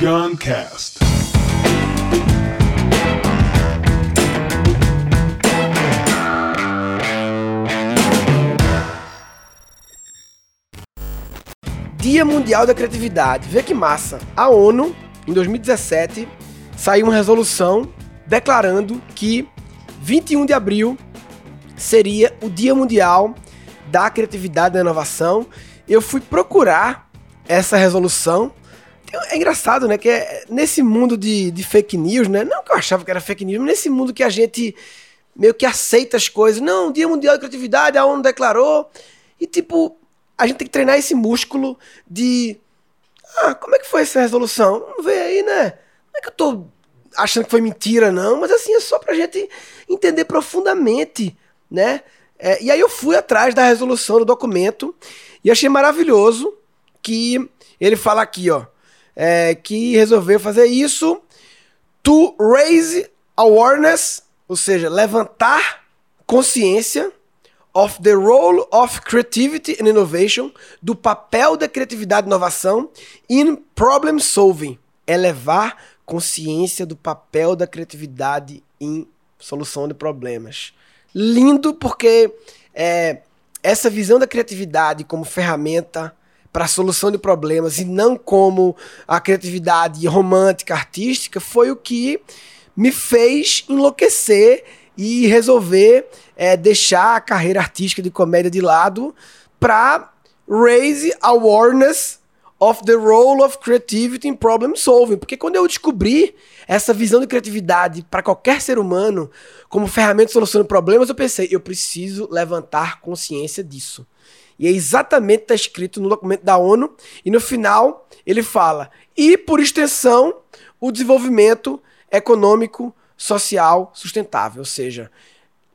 Guncast. Dia Mundial da Criatividade. Vê que massa. A ONU, em 2017, saiu uma resolução declarando que 21 de abril seria o Dia Mundial da Criatividade e da Inovação. Eu fui procurar essa resolução. É engraçado, né? Que é nesse mundo de, de fake news, né? Não que eu achava que era fake news, mas nesse mundo que a gente meio que aceita as coisas. Não, Dia Mundial da Criatividade, a ONU declarou. E tipo, a gente tem que treinar esse músculo de. Ah, como é que foi essa resolução? Vamos ver aí, né? Não é que eu tô achando que foi mentira, não, mas assim, é só pra gente entender profundamente, né? É, e aí eu fui atrás da resolução do documento e achei maravilhoso que ele fala aqui, ó, é, que resolveu fazer isso to raise awareness, ou seja, levantar consciência of the role of creativity and innovation, do papel da criatividade e inovação in problem solving, elevar consciência do papel da criatividade em solução de problemas. Lindo porque é, essa visão da criatividade como ferramenta para a solução de problemas e não como a criatividade romântica, artística, foi o que me fez enlouquecer e resolver é, deixar a carreira artística de comédia de lado para raise awareness of the role of creativity in problem solving. Porque quando eu descobri essa visão de criatividade para qualquer ser humano como ferramenta de solução de problemas, eu pensei, eu preciso levantar consciência disso. E é exatamente está escrito no documento da ONU e no final ele fala: e por extensão, o desenvolvimento econômico, social sustentável, ou seja,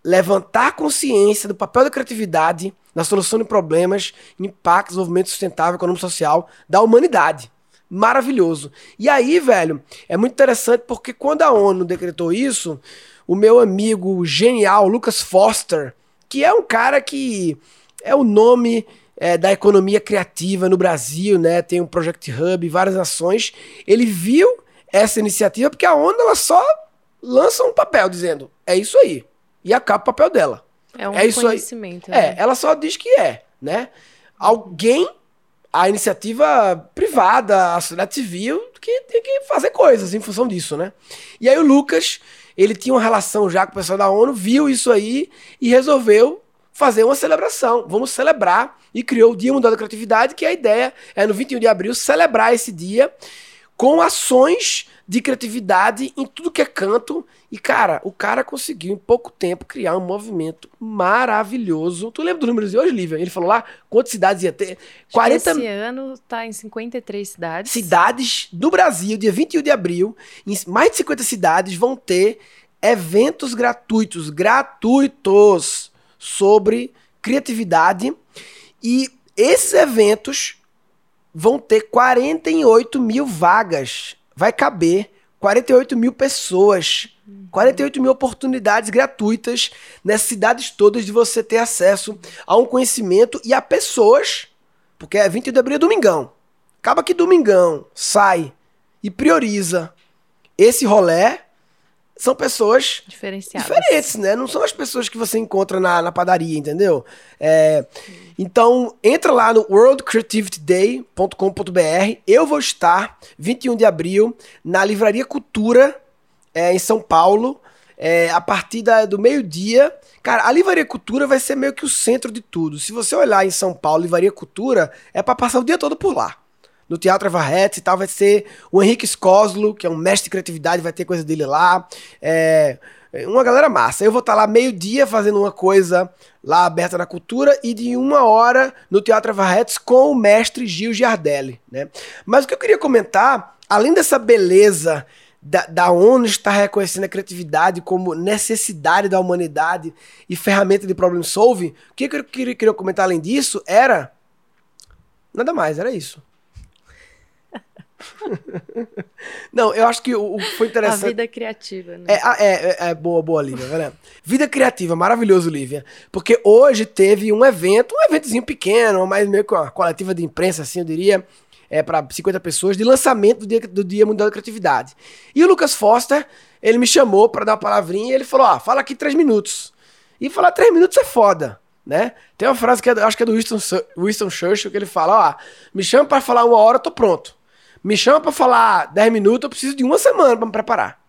levantar consciência do papel da criatividade na solução de problemas, impacto, desenvolvimento sustentável, econômico social da humanidade. Maravilhoso. E aí, velho, é muito interessante porque quando a ONU decretou isso, o meu amigo genial Lucas Foster, que é um cara que é o nome é, da economia criativa no Brasil, né? Tem um Project Hub, várias ações. Ele viu essa iniciativa porque a ONU ela só lança um papel dizendo é isso aí e acaba o papel dela. É um é isso conhecimento. Aí. Né? É, ela só diz que é, né? Alguém, a iniciativa privada, a sociedade civil, que tem que fazer coisas em função disso, né? E aí o Lucas, ele tinha uma relação já com o pessoal da ONU, viu isso aí e resolveu fazer uma celebração. Vamos celebrar e criou o Dia Mundial da Criatividade, que a ideia é no 21 de abril celebrar esse dia com ações de criatividade em tudo que é canto. E, cara, o cara conseguiu em pouco tempo criar um movimento maravilhoso. Tu lembra dos números de hoje, Lívia? Ele falou lá quantas cidades ia ter? 40 Esse ano tá em 53 cidades. Cidades do Brasil, dia 21 de abril, em mais de 50 cidades vão ter eventos gratuitos, gratuitos sobre criatividade. E esses eventos vão ter 48 mil vagas vai caber 48 mil pessoas, 48 mil oportunidades gratuitas nessas cidades todas de você ter acesso a um conhecimento e a pessoas, porque é 20 de abril é domingão. Acaba que domingão sai e prioriza esse rolé são pessoas diferentes, né? Não são as pessoas que você encontra na, na padaria, entendeu? É, então, entra lá no worldcreativityday.com.br. Eu vou estar 21 de abril na Livraria Cultura, é, em São Paulo, é, a partir da, do meio-dia. Cara, a Livraria Cultura vai ser meio que o centro de tudo. Se você olhar em São Paulo, Livraria Cultura, é para passar o dia todo por lá no Teatro Varrete e tal, vai ser o Henrique Scoslo, que é um mestre de criatividade, vai ter coisa dele lá. É uma galera massa. Eu vou estar lá meio-dia fazendo uma coisa lá aberta na cultura e de uma hora no Teatro Varretes com o mestre Gil Giardelli, né? Mas o que eu queria comentar, além dessa beleza da, da ONU estar reconhecendo a criatividade como necessidade da humanidade e ferramenta de problem solving, o que eu queria, queria comentar além disso era nada mais, era isso. Não, eu acho que o, o foi interessante. A vida criativa, né? É, é, é, é boa, boa, Lívia. Né? Vida criativa, maravilhoso, Lívia. Porque hoje teve um evento, um eventozinho pequeno, mas meio que uma coletiva de imprensa, assim, eu diria, é, para 50 pessoas, de lançamento do dia, do dia Mundial da Criatividade. E o Lucas Foster, ele me chamou para dar uma palavrinha e ele falou: ah, fala aqui três minutos. E falar três minutos é foda né? Tem uma frase que é, acho que é do Winston, Winston Churchill que ele fala: ó, me chama para falar uma hora, eu tô pronto. Me chama para falar dez minutos, eu preciso de uma semana para me preparar.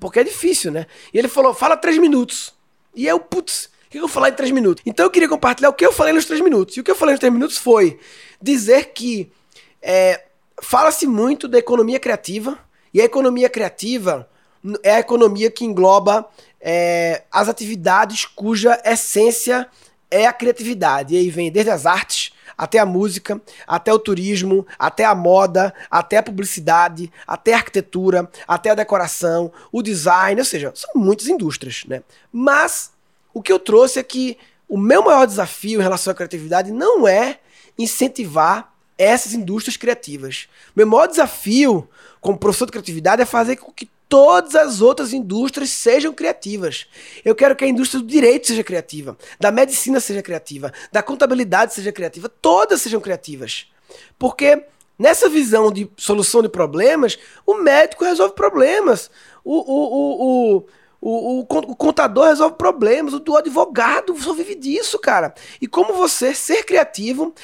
Porque é difícil, né? E ele falou: fala três minutos. E eu, putz, o que eu vou falar em três minutos? Então eu queria compartilhar o que eu falei nos três minutos. E o que eu falei nos três minutos foi dizer que é, fala-se muito da economia criativa, e a economia criativa é a economia que engloba é, as atividades cuja essência é a criatividade. E aí vem desde as artes, até a música, até o turismo, até a moda, até a publicidade, até a arquitetura, até a decoração, o design, ou seja, são muitas indústrias, né? Mas o que eu trouxe é que o meu maior desafio em relação à criatividade não é incentivar essas indústrias criativas. Meu maior desafio como professor de criatividade é fazer com que todas as outras indústrias sejam criativas. Eu quero que a indústria do direito seja criativa, da medicina seja criativa, da contabilidade seja criativa, todas sejam criativas. Porque nessa visão de solução de problemas, o médico resolve problemas. O, o, o, o o, o, o, contador resolve problemas, o advogado só vive disso, cara. E como você ser criativo,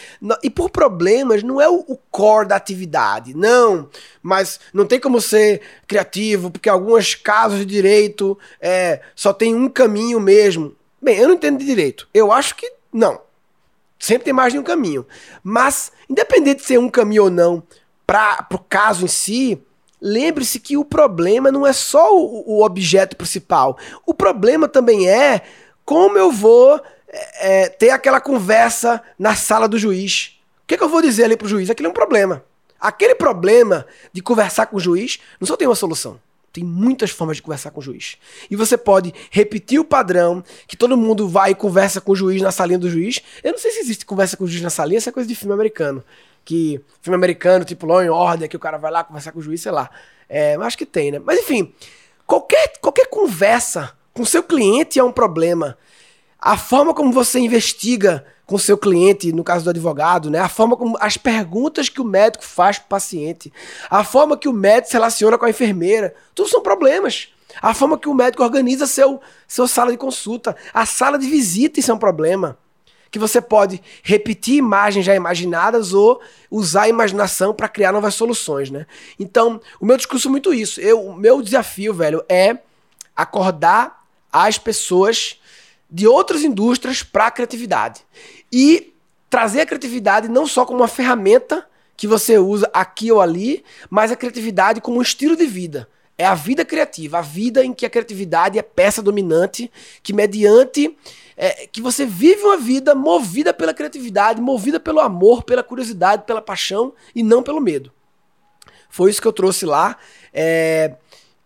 e por problemas, não é o, o, core da atividade, não. Mas não tem como ser criativo, porque alguns casos de direito é, só tem um caminho mesmo. Bem, eu não entendo de direito. Eu acho que não. Sempre tem mais de um caminho. Mas, independente de ser um caminho ou não, para o caso em si, Lembre-se que o problema não é só o, o, objeto principal. O problema também é como eu vou é, é ter aquela conversa na sala do juiz. O que, é que eu vou dizer ali pro juiz? Aquilo é um problema. Aquele problema de conversar com o juiz não só tem uma solução. Tem muitas formas de conversar com o juiz. E você pode repetir o padrão, que todo mundo vai e conversa com o juiz na salinha do juiz. Eu não sei se existe conversa com o juiz na salinha, isso é coisa de filme americano que filme americano, tipo Law and Order, que o cara vai lá conversar com o juiz, sei lá. É, acho que tem, né? Mas enfim, qualquer, qualquer conversa com seu cliente é um problema. A forma como você investiga com seu cliente, no caso do advogado, né? A forma como as perguntas que o médico faz para o paciente, a forma que o médico se relaciona com a enfermeira, tudo são problemas. A forma que o médico organiza seu, seu sala de consulta, a sala de visita, isso é um problema que você pode repetir imagens já imaginadas ou usar a imaginação para criar novas soluções, né? Então, o meu discurso é muito isso. Eu, o meu desafio, velho, é acordar as pessoas de outras indústrias para a criatividade e trazer a criatividade não só como uma ferramenta que você usa aqui ou ali, mas a criatividade como um estilo de vida. É a vida criativa, a vida em que a criatividade é peça dominante, que mediante é, que você vive uma vida movida pela criatividade, movida pelo amor, pela curiosidade, pela paixão e não pelo medo. Foi isso que eu trouxe lá, é,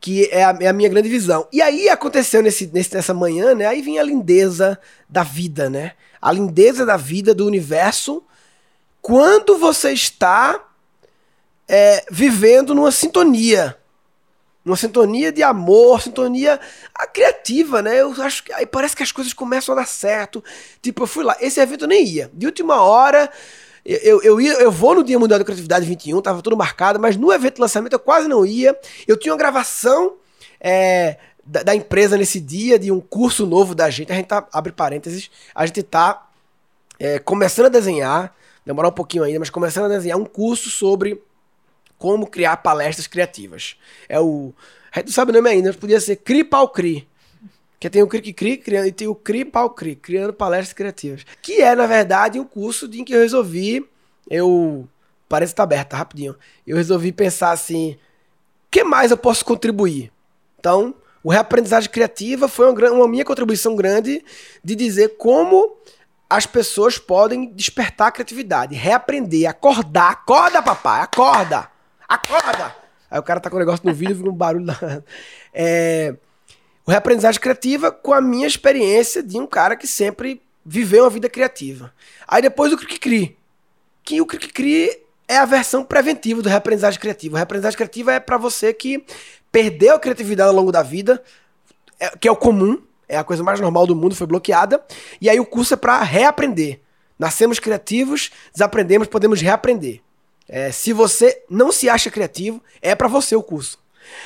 que é a, é a, minha grande visão. E aí aconteceu nesse, nesse, nessa manhã, né? Aí vinha a lindeza da vida, né? A lindeza da vida, do universo, quando você está é, vivendo numa sintonia uma sintonia de amor, sintonia criativa, né? Eu acho que aí parece que as coisas começam a dar certo. Tipo, eu fui lá, esse evento eu nem ia. De última hora, eu, eu, ia, eu vou no Dia Mundial da Criatividade 21, tava tudo marcado, mas no evento de lançamento eu quase não ia. Eu tinha uma gravação é, da, da, empresa nesse dia, de um curso novo da gente. A gente tá, abre parênteses, a gente tá é, começando a desenhar, demorar um pouquinho ainda, mas começando a desenhar um curso sobre como criar palestras criativas. É o. Gente não sabe o nome ainda, mas podia ser Cri Pau Cri. Que tem o Cri Cri criando, e tem o Cri Pau Cri, criando palestras criativas. Que é, na verdade, um curso em que eu resolvi. Eu. Parece que tá aberto, tá rapidinho. Eu resolvi pensar assim: o que mais eu posso contribuir? Então, o reaprendizagem criativa foi uma, uma minha contribuição grande de dizer como as pessoas podem despertar a criatividade, reaprender, acordar. Acorda, papai, acorda! Acorda! Aí o cara tá com o negócio no vídeo, vira um barulho. Na... É... O reaprendizagem criativa com a minha experiência de um cara que sempre viveu uma vida criativa. Aí depois o Cri-Cri. Que o Cri-Cri é a versão preventiva do reaprendizagem criativa. O reaprendizagem criativa é para você que perdeu a criatividade ao longo da vida, é, que é o comum, é a coisa mais normal do mundo, foi bloqueada. E aí o curso é para reaprender. Nascemos criativos, desaprendemos, podemos reaprender. É, se você não se acha criativo, é para você o curso.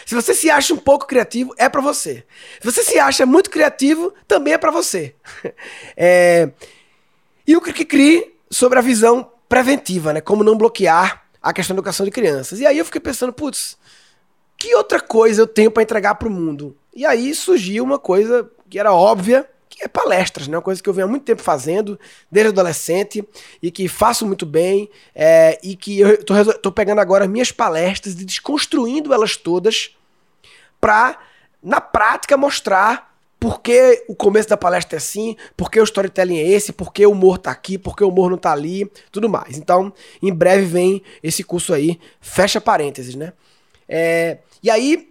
Se você se acha um pouco criativo, é para você. Se você se acha muito criativo, também é para você. É... E o que crie sobre a visão preventiva, né? Como não bloquear a questão da educação de crianças. E aí eu fiquei pensando, putz, que outra coisa eu tenho para entregar para o mundo? E aí surgiu uma coisa que era óbvia, é palestras, né? Uma coisa que eu venho há muito tempo fazendo, desde adolescente, e que faço muito bem, é, e que eu tô, tô pegando agora minhas palestras e desconstruindo elas todas para, na prática, mostrar por que o começo da palestra é assim, por que o storytelling é esse, por que o humor tá aqui, por que o humor não tá ali, tudo mais. Então, em breve vem esse curso aí, fecha parênteses, né? É, e aí,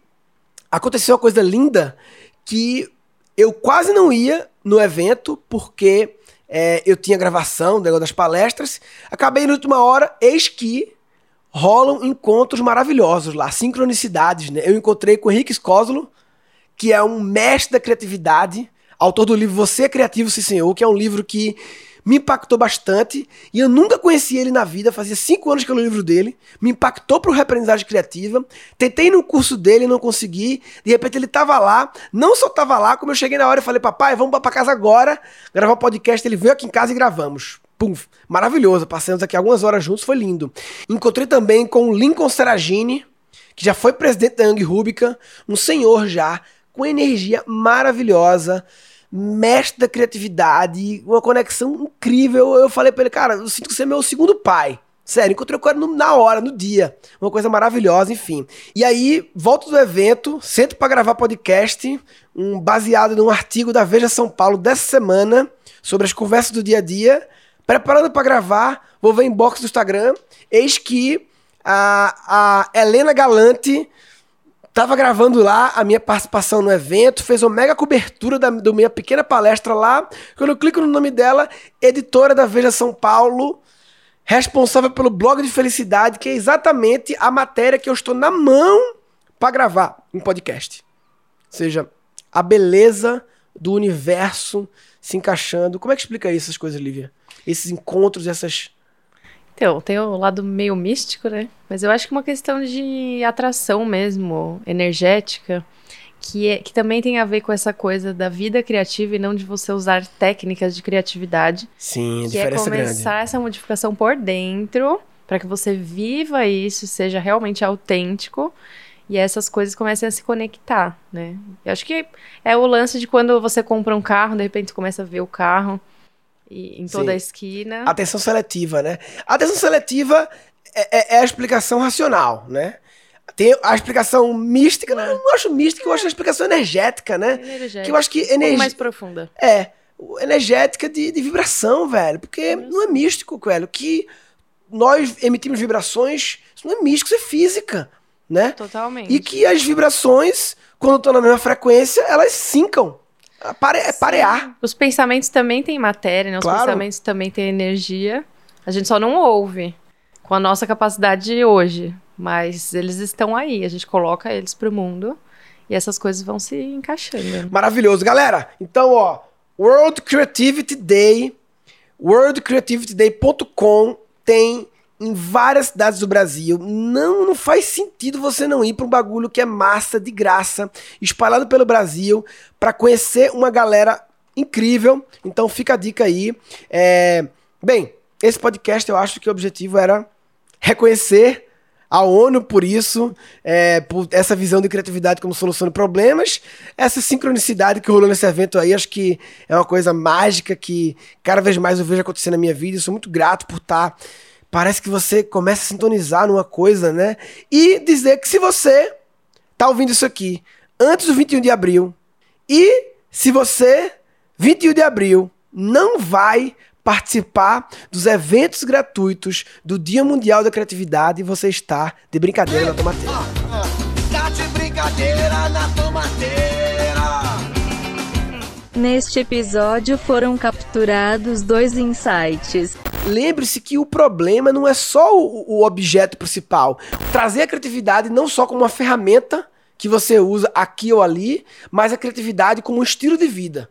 aconteceu uma coisa linda que eu quase não ia no evento porque é, eu tinha gravação do das palestras. Acabei na última hora, eis que rolam encontros maravilhosos lá, sincronicidades, né? Eu encontrei com o Henrique Scoslo, que é um mestre da criatividade, autor do livro Você é Criativo, Sim Senhor, que é um livro que me impactou bastante e eu nunca conheci ele na vida, fazia cinco anos que eu li o livro dele, me impactou para o reaprendizagem criativa, tentei no curso dele, não consegui, de repente ele estava lá, não só estava lá, como eu cheguei na hora e falei, papai, vamos para casa agora, gravar o um podcast, ele veio aqui em casa e gravamos. Pum, maravilhoso, passamos aqui algumas horas juntos, foi lindo. Encontrei também com o Lincoln Seragini, que já foi presidente da Young Rubica, um senhor já, com energia maravilhosa, mestre da criatividade, uma conexão incrível. Eu falei pra ele, cara, eu sinto que você é meu segundo pai. Sério, encontrei com ele na hora, no dia. Uma coisa maravilhosa, enfim. E aí, volto do evento, sento para gravar podcast, um baseado num artigo da Veja São Paulo dessa semana, sobre as conversas do dia a dia. Preparando para gravar, vou ver inbox do Instagram. Eis que a, a Helena Galante Tava gravando lá a minha participação no evento, fez uma mega cobertura da, da minha pequena palestra lá. Quando eu clico no nome dela, editora da Veja São Paulo, responsável pelo blog de felicidade, que é exatamente a matéria que eu estou na mão para gravar um podcast. Ou seja, a beleza do universo se encaixando. Como é que explica isso, essas coisas, Lívia? Esses encontros, essas então, tem o lado meio místico, né? Mas eu acho que é uma questão de atração mesmo, energética, que, é, que também tem a ver com essa coisa da vida criativa e não de você usar técnicas de criatividade. Sim, a que é começar grande. essa modificação por dentro, para que você viva isso, seja realmente autêntico e essas coisas comecem a se conectar, né? Eu acho que é o lance de quando você compra um carro, de repente você começa a ver o carro e, em toda Sim. a esquina. Atenção seletiva, né? Atenção seletiva é, é, é, a explicação racional, né? Tem a explicação mística, não, eu não acho mística, eu acho a explicação energética, né? Energética. Que eu acho que energia. Um mais profunda. É. Energética de, de vibração, velho. Porque não é místico, velho. Que nós emitimos vibrações, isso não é místico, isso é física, né? Totalmente. E que as vibrações, quando estão na mesma frequência, elas sincam. Pare, parear. Os pensamentos também têm matéria, né? Os claro. pensamentos também têm energia. A gente só não ouve com a nossa capacidade de hoje. Mas eles estão aí, a gente coloca eles pro mundo e essas coisas vão se encaixando. Maravilhoso. Galera, então, ó, World Creativity Day, worldcreativityday.com tem em várias cidades do Brasil. Não, não faz sentido você não ir para um bagulho que é massa, de graça, espalhado pelo Brasil, para conhecer uma galera incrível. Então fica a dica aí. É... Bem, esse podcast eu acho que o objetivo era reconhecer a ONU por isso, é, por essa visão de criatividade como solução de problemas, essa sincronicidade que rolou nesse evento aí, acho que é uma coisa mágica que cada vez mais eu vejo acontecer na minha vida. Eu sou muito grato por estar tá parece que você começa a sintonizar numa coisa, né? E dizer que se você tá ouvindo isso aqui antes do 21 de abril e se você 21 de abril não vai participar dos eventos gratuitos do Dia Mundial da Criatividade, você está de brincadeira na tomateira. Tá de brincadeira na tomateira. Neste episódio foram capturados dois insights. Lembre-se que o problema não é só o, o objeto principal. Trazer a criatividade não só como uma ferramenta que você usa aqui ou ali, mas a criatividade como um estilo de vida.